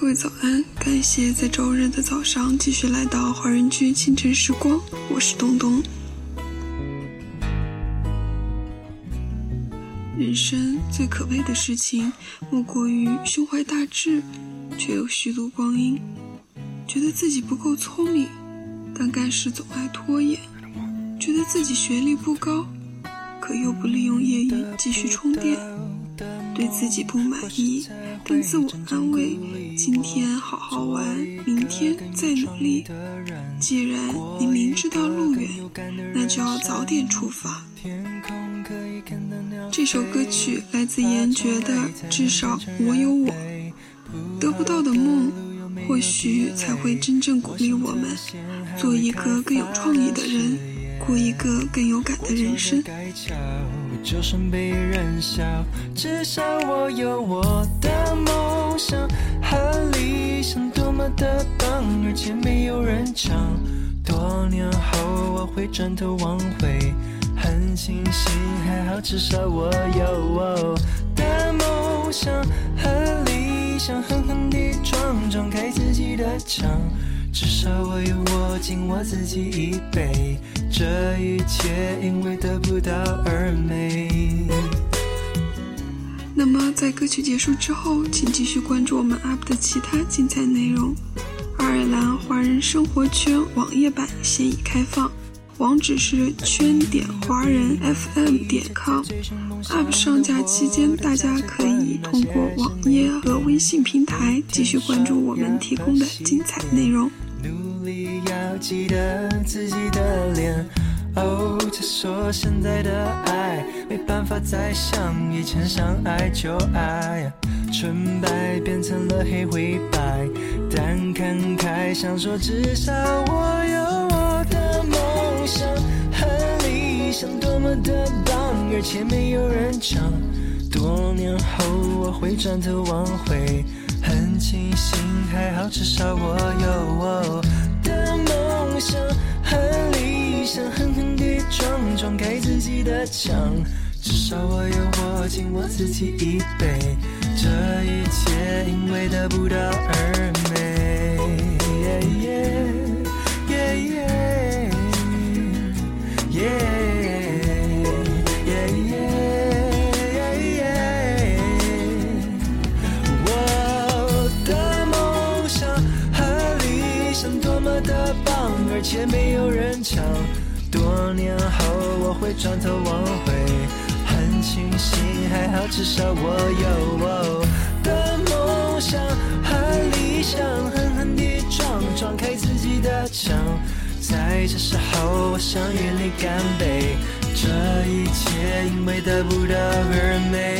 各位早安！感谢在周日的早上继续来到华人居清晨时光，我是东东。人生最可悲的事情，莫过于胸怀大志，却又虚度光阴；觉得自己不够聪明，但干事总爱拖延；觉得自己学历不高，可又不利用业余继续充电；对自己不满意。但自我安慰，今天好好玩，明天再努力。既然你明知道路远，那就要早点出发。这首歌曲来自严爵的《至少我有我》，得不到的梦，或许才会真正鼓励我们，做一个更有创意的人，过一个更有感的人生。就算被人笑，至少我有我的梦想和理想，多么的棒，而且没有人抢。多年后我会转头往回，很庆幸，还好至少我有我的梦想和理想，狠狠地撞撞开自己的枪。至少我有我敬我自己一杯，这一切因为得不到而美。那么在歌曲结束之后，请继续关注我们 UP 的其他精彩内容。爱尔兰华人生活圈网页版现已开放。网址是圈点华人 FM 点 com。UP 上架期间，大家可以通过网页和微信平台继续关注我们提供的精彩内容。努力要记得自己的脸。哦，他说现在的爱没办法再像以前想爱就爱，纯白变成了黑灰白，但看开想说至少我有我的梦。想和理想多么的棒，而且没有人抢。多年后我会转头往回，很庆幸，还好至少我有我想和理想，狠狠地撞撞开自己的墙。至少我有我敬我自己一杯，这一切因为得不到而美。且没有人抢。多年后我会转头往回，很庆幸，还好至少我有我的梦想和理想，狠狠地撞撞开自己的墙。在这时候，我想与你干杯，这一切因为得不到而美。